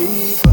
people.